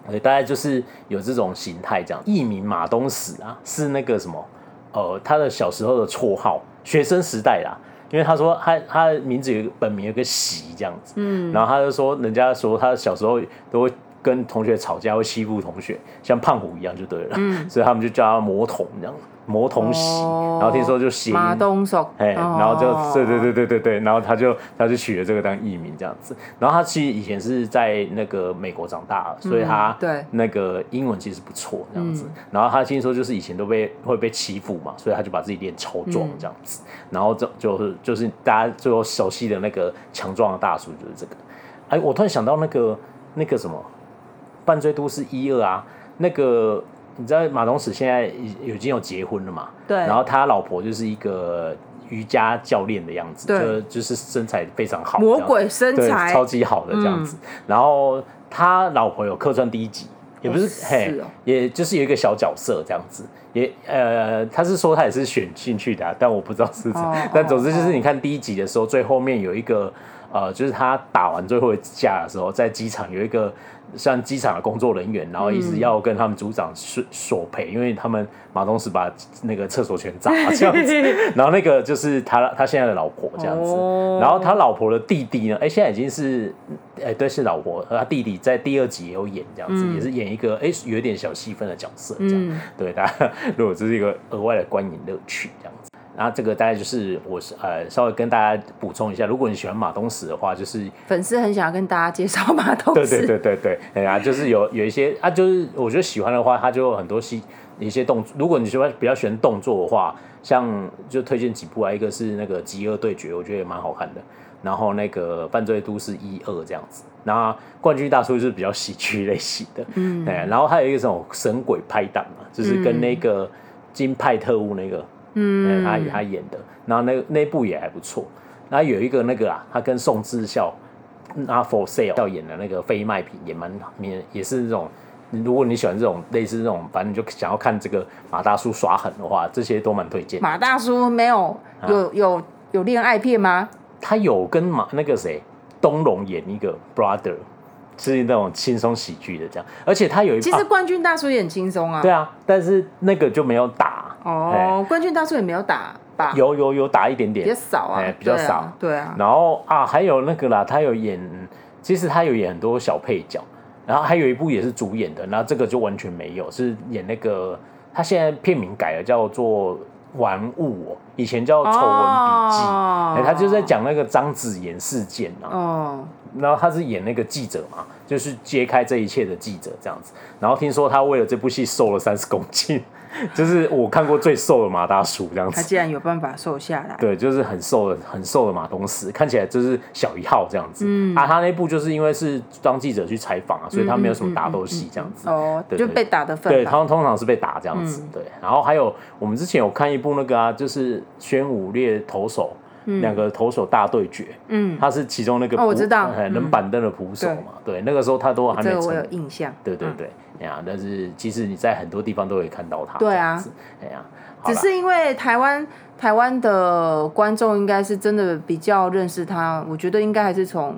对，大概就是有这种形态这样。艺名马东史啊，是那个什么，呃，他的小时候的绰号，学生时代啦。因为他说他他的名字有个本名有个喜这样子，嗯，然后他就说人家说他小时候都会跟同学吵架，会欺负同学，像胖虎一样就对了，嗯，所以他们就叫他魔童这样。魔童喜，然后听说就谐音马东石，哎，然后就对对对对对对，然后他就他就取了这个当艺名这样子。然后他其实以前是在那个美国长大，所以他对那个英文其实不错这样子。然后他听说就是以前都被会被欺负嘛，所以他就把自己练超壮这样子。然后就就是就是大家最后熟悉的那个强壮的大叔就是这个。哎，我突然想到那个那个什么《犯罪都市一二》啊，那个。你知道马东史现在已已经有结婚了嘛？对。然后他老婆就是一个瑜伽教练的样子，就就是身材非常好，魔鬼身材，超级好的这样子。然后他老婆有客串第一集，也不是嘿，也就是有一个小角色这样子。也呃，他是说他也是选进去的，但我不知道是怎。但总之就是你看第一集的时候，最后面有一个呃，就是他打完最后一架的时候，在机场有一个。像机场的工作人员，然后一直要跟他们组长索索赔，因为他们马东石把那个厕所全砸这样子。然后那个就是他他现在的老婆这样子。然后他老婆的弟弟呢？哎，现在已经是哎对，是老婆和他弟弟在第二集也有演这样子，也是演一个哎有点小戏份的角色这样。对大家，如果这是一个额外的观影乐趣这样子。然后这个大概就是我是呃稍微跟大家补充一下，如果你喜欢马东石的话，就是粉丝很想要跟大家介绍马东石。对对对对对，啊，就是有有一些啊，就是我觉得喜欢的话，他就有很多戏一些动作。如果你喜欢比较喜欢动作的话，像就推荐几部啊，一个是那个《极恶对决》，我觉得也蛮好看的。然后那个《犯罪都市一二》这样子。然后《冠军大叔》就是比较喜剧类型的，嗯，哎。然后还有一个这种神鬼拍档嘛，就是跟那个金派特务那个。嗯，他他演的，然后那那部也还不错。然后有一个那个啊，他跟宋智孝拿 for sale 要演的那个非卖品也蛮也也是这种。如果你喜欢这种类似这种，反正就想要看这个马大叔耍狠的话，这些都蛮推荐。马大叔没有有有有恋爱片吗？他有跟马那个谁东龙演一个 brother，是那种轻松喜剧的这样。而且他有一其实冠军大叔也很轻松啊。对啊，但是那个就没有打。哦，冠军大叔也没有打吧？有有有打一点点，比较少啊，比较少。对啊。然后啊，还有那个啦，他有演，其实他有演很多小配角，然后还有一部也是主演的，然后这个就完全没有，是演那个他现在片名改了，叫做《玩物》，以前叫《丑闻笔记》，哎，他就在讲那个张子妍事件啊。哦。然后他是演那个记者嘛，就是揭开这一切的记者这样子。然后听说他为了这部戏瘦了三十公斤。就是我看过最瘦的马大叔这样子，他竟然有办法瘦下来。对，就是很瘦的、很瘦的马东石，看起来就是小一号这样子。嗯，啊，他那部就是因为是当记者去采访啊，所以他没有什么打斗戏这样子。哦，就被打的份。对，他们通常是被打这样子。对，然后还有我们之前有看一部那个啊，就是宣武烈投手两个投手大对决。嗯，他是其中那个我知道，冷板凳的捕手嘛。对，那个时候他都还没成。这个我有印象。对对对。但是其实你在很多地方都可以看到他。对啊，哎呀，只是因为台湾台湾的观众应该是真的比较认识他，我觉得应该还是从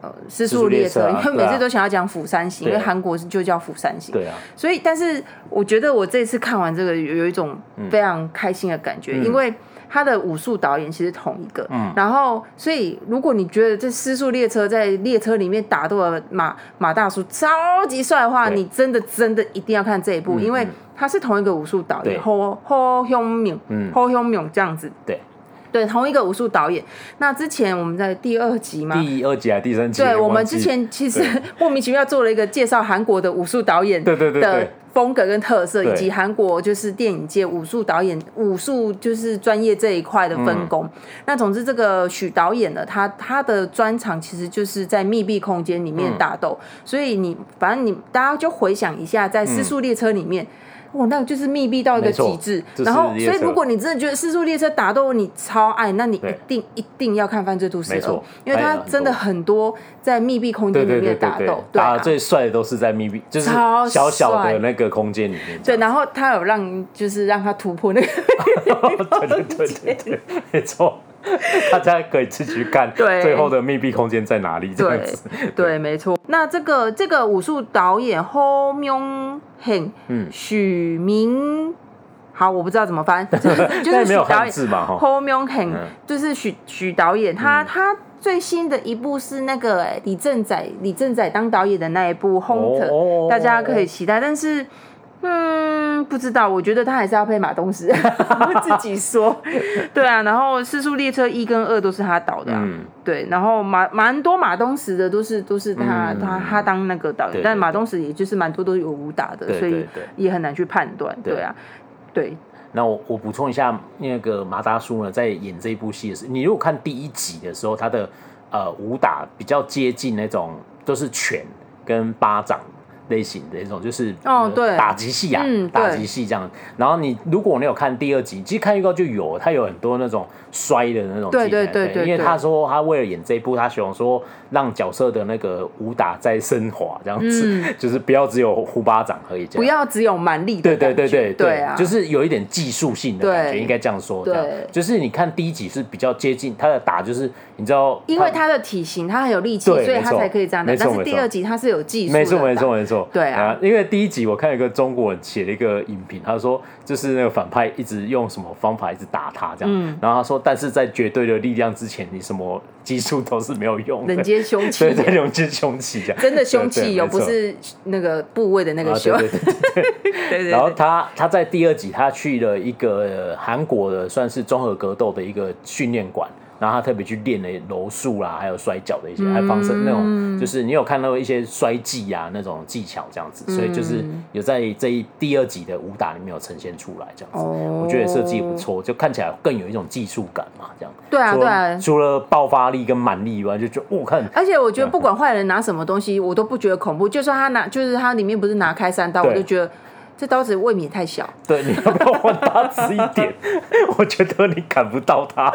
呃《失速列车》，因为每次都想要讲釜山行，因为韩国是就叫釜山行。对啊。所以，但是我觉得我这次看完这个有有一种非常开心的感觉，因为。他的武术导演其实同一个，嗯，然后所以如果你觉得这《失速列车》在列车里面打斗的马马大叔超级帅的话，你真的真的一定要看这一部，因为他是同一个武术导演，侯侯雄敏，嗯，侯雄敏这样子，对，对，同一个武术导演。那之前我们在第二集嘛，第二集还是第三集？对，我们之前其实 莫名其妙做了一个介绍韩国的武术导演的风格跟特色，以及韩国就是电影界武术导演武术就是专业这一块的分工。嗯、那总之，这个许导演呢，他他的专长其实就是在密闭空间里面打斗，嗯、所以你反正你大家就回想一下，在《失速列车》里面。嗯哇，那个就是密闭到一个极致，然后所以如果你真的觉得《四速列车》打斗你超爱，那你一定一定要看《犯罪都市》哦，因为它真的很多在密闭空间里面打斗，打最帅的都是在密闭，就是小小的那个空间里面。对，然后他有让就是让他突破那个，对对对对对，没错。大家可以自己去看，最后的密闭空间在哪里？这样子，对，对，没错。那这个这个武术导演 Ho Myung 嗯，许明，好，我不知道怎么翻，就是许导演嘛，Ho Myung Hae，就是许许导演，他他最新的一部是那个李正宰，李正宰当导演的那一部《Hunter》，大家可以期待，但是。嗯，不知道，我觉得他还是要配马东石，自己说。对啊，然后《四速列车》一跟二都是他导的，啊，嗯、对，然后马蛮多马东石的都是都是他，嗯、他他当那个导演，但马东石也就是蛮多都有武打的，所以也很难去判断。对啊，对。那我我补充一下，那个马大叔呢，在演这一部戏的时候，你如果看第一集的时候，他的呃武打比较接近那种都是拳跟巴掌。类型的一种就是哦，对，打击戏啊，打击戏这样。然后你如果你有看第二集，其实看预告就有，他有很多那种摔的那种，对对对对。因为他说他为了演这一部，他希望说让角色的那个武打再升华，这样子，就是不要只有呼巴掌而已，不要只有蛮力的，对对对对对啊，就是有一点技术性的感觉，应该这样说。对，就是你看第一集是比较接近他的打，就是你知道，因为他的体型他很有力气，所以他才可以这样打。但是第二集他是有技术，没错没错没错。对啊，因为第一集我看一个中国人写了一个影评，他说就是那个反派一直用什么方法一直打他这样，嗯、然后他说但是在绝对的力量之前，你什么技术都是没有用的，人间凶器，对，人间凶器这样，真的凶器有，不是那个部位的那个凶，对对，对 对。然后他他在第二集他去了一个韩国的算是综合格斗的一个训练馆。然后他特别去练了柔术啦，还有摔跤的一些，还有防身那种，就是你有看到一些摔技啊那种技巧这样子，所以就是有在这一第二集的武打里面有呈现出来这样子，我觉得设计也不错，就看起来更有一种技术感嘛，这样。对啊，对啊。除了爆发力跟蛮力以外，就觉得我看。而且我觉得不管坏人拿什么东西，我都不觉得恐怖。就算他拿，就是他里面不是拿开山刀，我就觉得。这刀子未免太小，对，你要不要换大只一点？我觉得你砍不到他，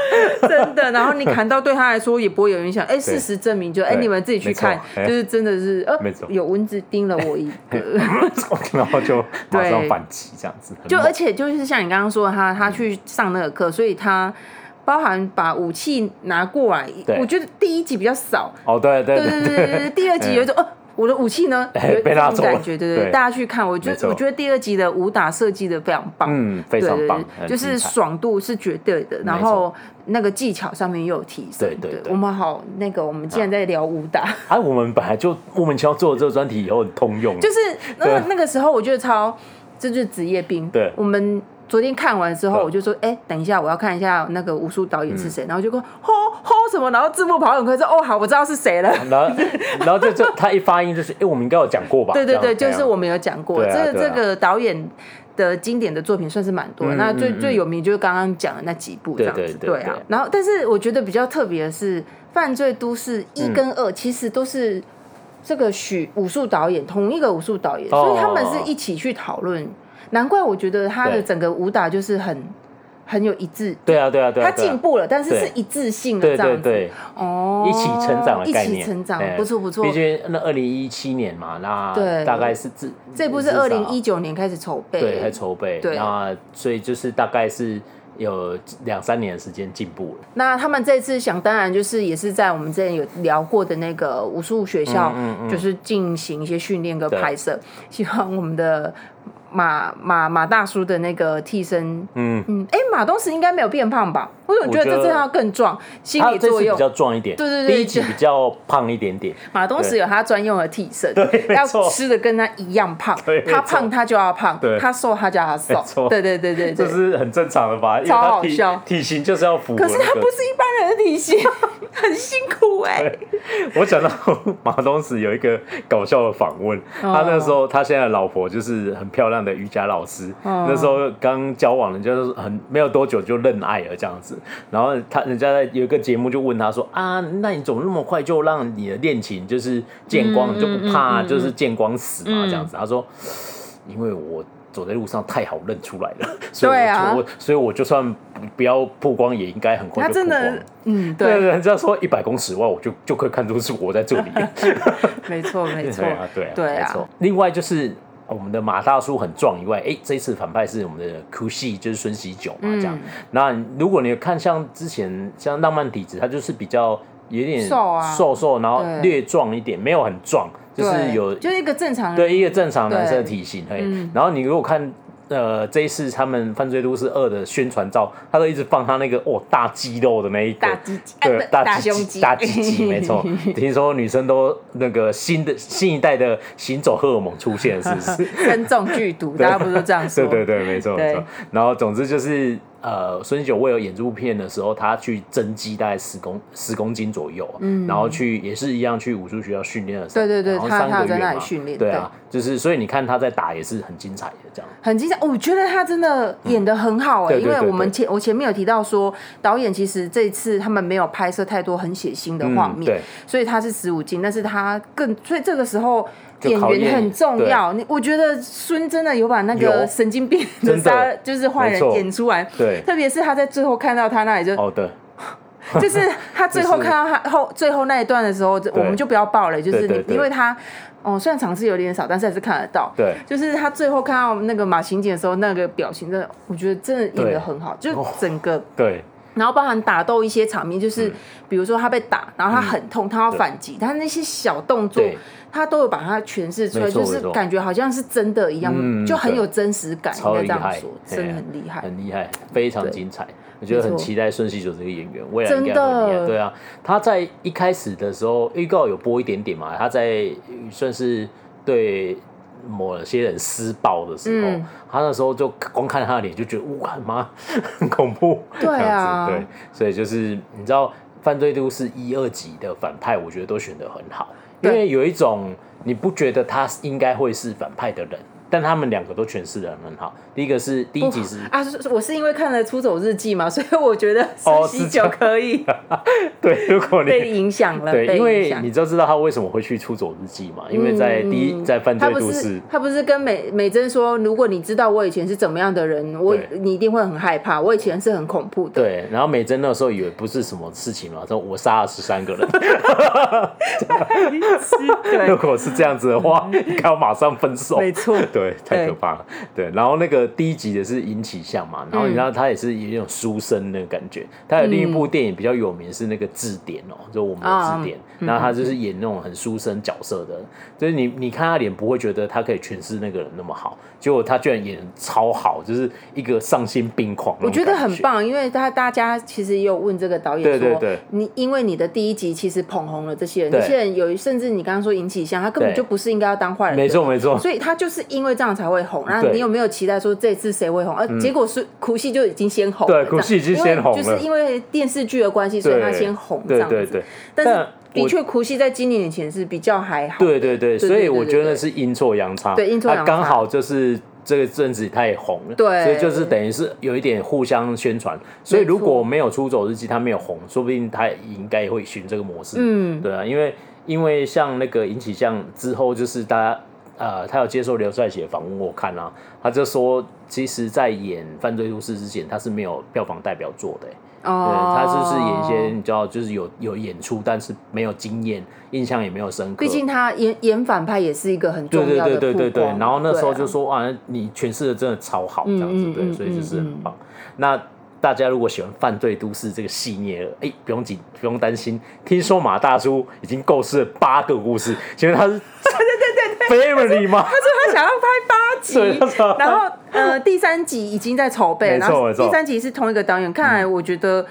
真的。然后你砍到对他来说也不会有影响。哎，事实证明，就哎，你们自己去看，就是真的是呃，有蚊子叮了我一 个，然后就马上反击这样子。就而且就是像你刚刚说，他他去上那个课，所以他包含把武器拿过来。我觉得第一集比较少。哦，对对对对对对，第二集有一种呃。我的武器呢？被拉走了。感觉对对，大家去看，我觉得我觉得第二集的武打设计的非常棒，嗯，非常棒，就是爽度是绝对的，然后那个技巧上面又有提升。对对，我们好，那个我们既然在聊武打，哎，我们本来就莫名其妙做了这个专题以后很通用，就是那那个时候我觉得超，这就是职业病。对，我们。昨天看完之后，我就说：“哎，等一下，我要看一下那个武术导演是谁。”然后就说：“吼吼什么？”然后字幕跑很快，说：“哦，好，我知道是谁了。”然后，然后就就他一发音就是：“ 哎，我们应该有讲过吧？”对对对，就是我们有讲过。这这个导演的经典的作品算是蛮多。那最最有名就是刚刚讲的那几部这样子。对啊。然后，但是我觉得比较特别的是，《犯罪都市》一跟二其实都是这个许武术导演同一个武术导演，所以他们是一起去讨论。难怪我觉得他的整个武打就是很很有一致。对啊，对啊，对啊。他进步了，但是是一致性的这样子。哦，一起成长的概念。一起成长，不错不错。毕竟那二零一七年嘛，那大概是这这部是二零一九年开始筹备，对，还筹备。对，那所以就是大概是有两三年的时间进步了。那他们这次想当然就是也是在我们之前有聊过的那个武术学校，就是进行一些训练跟拍摄，希望我们的。马马马大叔的那个替身，嗯嗯，哎，马东石应该没有变胖吧？我总觉得这次他更壮，心理作用比较壮一点。对对对，第一集比较胖一点点。马东石有他专用的替身，要吃的跟他一样胖，他胖他就要胖，他瘦他就要瘦。对对对对，这是很正常的吧？超好笑，体型就是要符合。可是他不是一般人的体型，很辛苦哎。我想到马东石有一个搞笑的访问，他那时候他现在的老婆就是很漂亮的瑜伽老师，那时候刚交往，人家就是很没有多久就认爱了这样子。然后他人家在有一个节目就问他说啊，那你怎么那么快就让你的恋情就是见光，嗯、就不怕就是见光死嘛？这样子，嗯、他说，因为我走在路上太好认出来了，所以我所以我就算不要曝光，也应该很快就曝光。嗯，对，对，人家说一百公尺外，我就就可以看出是我在这里。没错，没错，对啊，对啊，对啊。没错。另外就是。我们的马大叔很壮以外，哎、欸，这一次反派是我们的哭戏，就是孙喜九嘛，这样。嗯、那如果你看像之前像浪漫体质，他就是比较有点瘦啊，瘦瘦，然后略壮一点，对没有很壮，就是有就是一个正常人，对，一个正常男生的体型。对嗯、然后你如果看。呃，这一次他们《犯罪都市二》的宣传照，他都一直放他那个哦大肌肉的那一个，大鸡鸡，对，大胸肌，大鸡鸡，没错。听说女生都那个新的新一代的行走荷尔蒙出现，是不是？身中剧毒，大家不是这样说？对对对，没错没错。然后总之就是。呃，孙九为了演这部片的时候，他去增肌大概十公十公斤左右，嗯，然后去也是一样去武术学校训练了，对对对，他他在那里训练，对啊，就是所以你看他在打也是很精彩的这样，很精彩。我觉得他真的演的很好哎，因为我们前我前面有提到说，导演其实这一次他们没有拍摄太多很血腥的画面，对，所以他是十五斤，但是他更所以这个时候。演员很重要，你我觉得孙真的有把那个神经病 的。杀就是坏人演出来，对，特别是他在最后看到他那里就哦对，就是他最后看到他后最后那一段的时候，我们就不要爆了，就是你因为他哦虽然场次有点少，但是还是看得到，对，就是他最后看到那个马刑警的时候，那个表情真的，我觉得真的演的很好，就整个对。然后包含打斗一些场面，就是比如说他被打，然后他很痛，他要反击，他那些小动作，他都有把它诠释出来，就是感觉好像是真的一样，就很有真实感。应该这样说，真的很厉害，很厉害，非常精彩。我觉得很期待孙喜九这个演员，未来应该会很厉害。对啊，他在一开始的时候预告有播一点点嘛，他在算是对。某些人施暴的时候，嗯、他那时候就光看他的脸就觉得哇妈 很恐怖，对啊，对，所以就是你知道《犯罪都市》一二级的反派，我觉得都选得很好，因为有一种你不觉得他应该会是反派的人。但他们两个都诠释的很好。第一个是第一集是啊，我是因为看了《出走日记》嘛，所以我觉得哦喜九可以。对，如果你被影响了，对，因为你就知道他为什么会去《出走日记》嘛，因为在第一在犯罪都市，他不是跟美美珍说，如果你知道我以前是怎么样的人，我你一定会很害怕。我以前是很恐怖的。对，然后美珍那时候以为不是什么事情嘛，说我杀了十三个人。如果是这样子的话，你看我马上分手。没错。对，太可怕了。对，对，然后那个第一集的是尹启相嘛，然后你知道他也是有一种书生那个感觉。他有另一部电影比较有名是那个字典哦，就我们的字典。然后他就是演那种很书生角色的，就是你你看他脸不会觉得他可以诠释那个人那么好，结果他居然演超好，就是一个丧心病狂。我觉得很棒，因为他大家其实也有问这个导演说，对你因为你的第一集其实捧红了这些人，这些人有甚至你刚刚说尹启相，他根本就不是应该要当坏人，没错没错，所以他就是因为这样才会红。然后你有没有期待说这次谁会红？而结果是苦戏就已经先红了，对，哭戏已经先红了，就是因为电视剧的关系，所以他先红这样子。但是的确，哭戏在今年以前是比较还好。对对对，所以我觉得是阴错阳差。对，阴错阳差。刚好就是这个阵子他也红了，对，所以就是等于是有一点互相宣传。所以如果没有出走日记，他没有红，说不定他应该也会循这个模式。嗯，对啊，因为因为像那个尹启相之后，就是大家。呃，他有接受刘帅写访问，我看啊，他就说，其实，在演《犯罪都市》之前，他是没有票房代表作的，哦，对，他就是演一些你知道，就是有有演出，但是没有经验，印象也没有深刻。毕竟他演演反派也是一个很重要的。对对对对对，然后那时候就说啊，你诠释的真的超好，这样子，对，所以就是很棒。那。大家如果喜欢《犯罪都市》这个系列，哎、欸，不用紧，不用担心。听说马大叔已经构思了八个故事，请问他是对对对对 family 吗？他说他想要拍八集，然后呃第三集已经在筹备，然后第三集是同一个导演，看来我觉得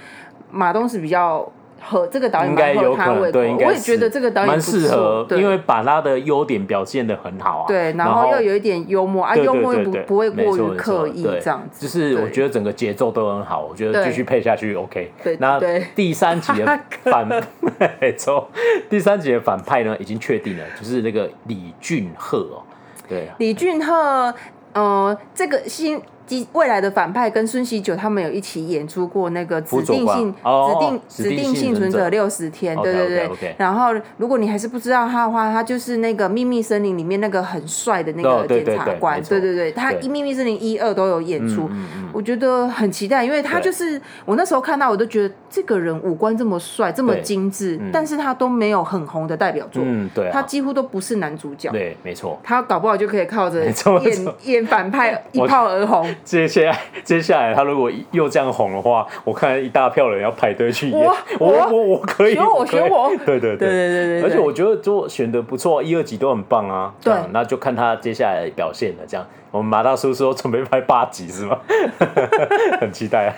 马东是比较。和这个导演应该有可能，对，我也觉得这个导演蛮适合，因为把他的优点表现的很好啊。对，然后又有一点幽默啊，幽默又不不会过于刻意这样子。就是我觉得整个节奏都很好，我觉得继续配下去 OK。对，那 第三集的反，没错，第三集的反派呢已经确定了，就是那个李俊赫哦。对，李俊赫，呃，这个新。未来的反派跟孙喜九他们有一起演出过那个指定性指定指定幸存者六十天，对对对。然后如果你还是不知道他的话，他就是那个秘密森林里面那个很帅的那个检察官，对对对，他秘密森林一二都有演出，我觉得很期待，因为他就是我那时候看到我都觉得这个人五官这么帅这么精致，但是他都没有很红的代表作，对他几乎都不是男主角，对，没错，他搞不好就可以靠着演演反派 一炮而红。接下来，接下来他如果又这样哄的话，我看一大票人要排队去演，我我我，我可以，选我选我，对对对对对对，而且我觉得做选的不错，一二集都很棒啊。对，那就看他接下来的表现了。这样，我们马大叔说准备拍八集是吗？很期待啊。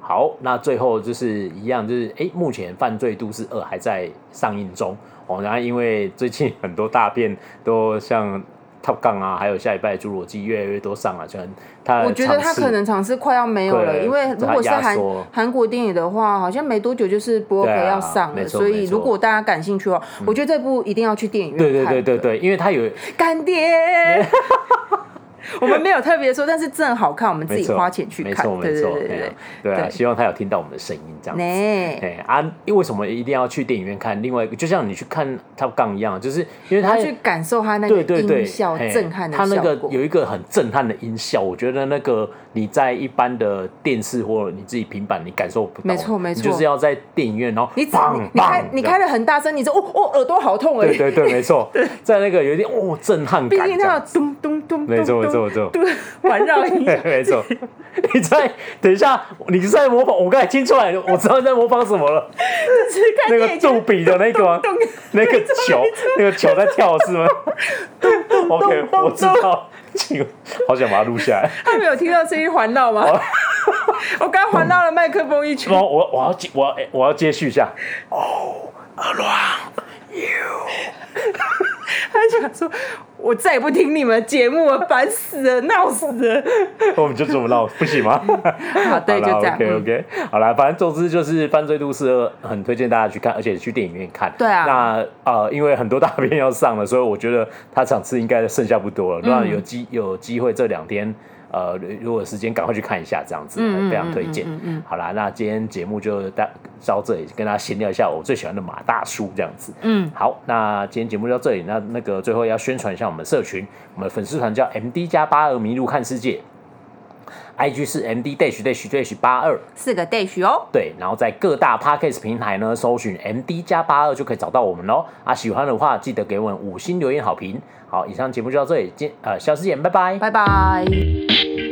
好，那最后就是一样，就是哎，目前《犯罪都市二》还在上映中哦。然后因为最近很多大片都像。Top Gun 啊，还有下一拜《侏罗纪》越来越多上了，就他我觉得他可能尝试快要没有了，因为如果是韩韩国电影的话，好像没多久就是博格要上了，所以如果大家感兴趣的话，我觉得这部一定要去电影院看。对对对对对，因为他有干爹。我们没有特别说，但是正好看，我们自己花钱去看。没错，没错，对对对啊！希望他有听到我们的声音，这样子。哎啊，因为什么一定要去电影院看？另外一个，就像你去看 Top Gun 一样，就是因为他去感受他那个音效震撼的。他那个有一个很震撼的音效，我觉得那个你在一般的电视或你自己平板你感受不到。没错，没错，就是要在电影院，然后你你开你开的很大声，你说哦哦耳朵好痛哎！对对对，没错，在那个有一点哦震撼感，毕竟它咚咚咚，没错没错没错。环绕音，没错。你在等一下，你是在模仿，我刚才听出来，我知道你在模仿什么了。那个杜比的那个，那个球，那个球在跳是吗？OK，我知道。好想把它录下来。他没有听到声音环绕吗？我刚环绕了麦克风一圈。我我我要接我要我要接续一下。Oh, around you. 他想说。我再也不听你们节目了，烦死了，闹死了。我们就这么闹，不行吗？好，对，就这样。OK OK，好了，反正总之就是《犯罪都市二》，很推荐大家去看，而且去电影院看。对啊。那呃，因为很多大片要上了，所以我觉得他场次应该剩下不多了。那有机有机会这两天。呃，如果有时间赶快去看一下，这样子非常推荐。好啦，那今天节目就到到这里，跟大家闲聊一下我最喜欢的马大叔这样子。嗯，好，那今天节目就到这里。那那个最后要宣传一下我们社群，我们粉丝团叫 M D 加八二迷路看世界，I G 是 M D dash dash dash 八二四个 dash 哦。对，然后在各大 Podcast 平台呢搜寻 M D 加八二就可以找到我们喽。啊，喜欢的话记得给我们五星留言好评。好，以上节目就到这里，见呃，下次见，拜拜，拜拜。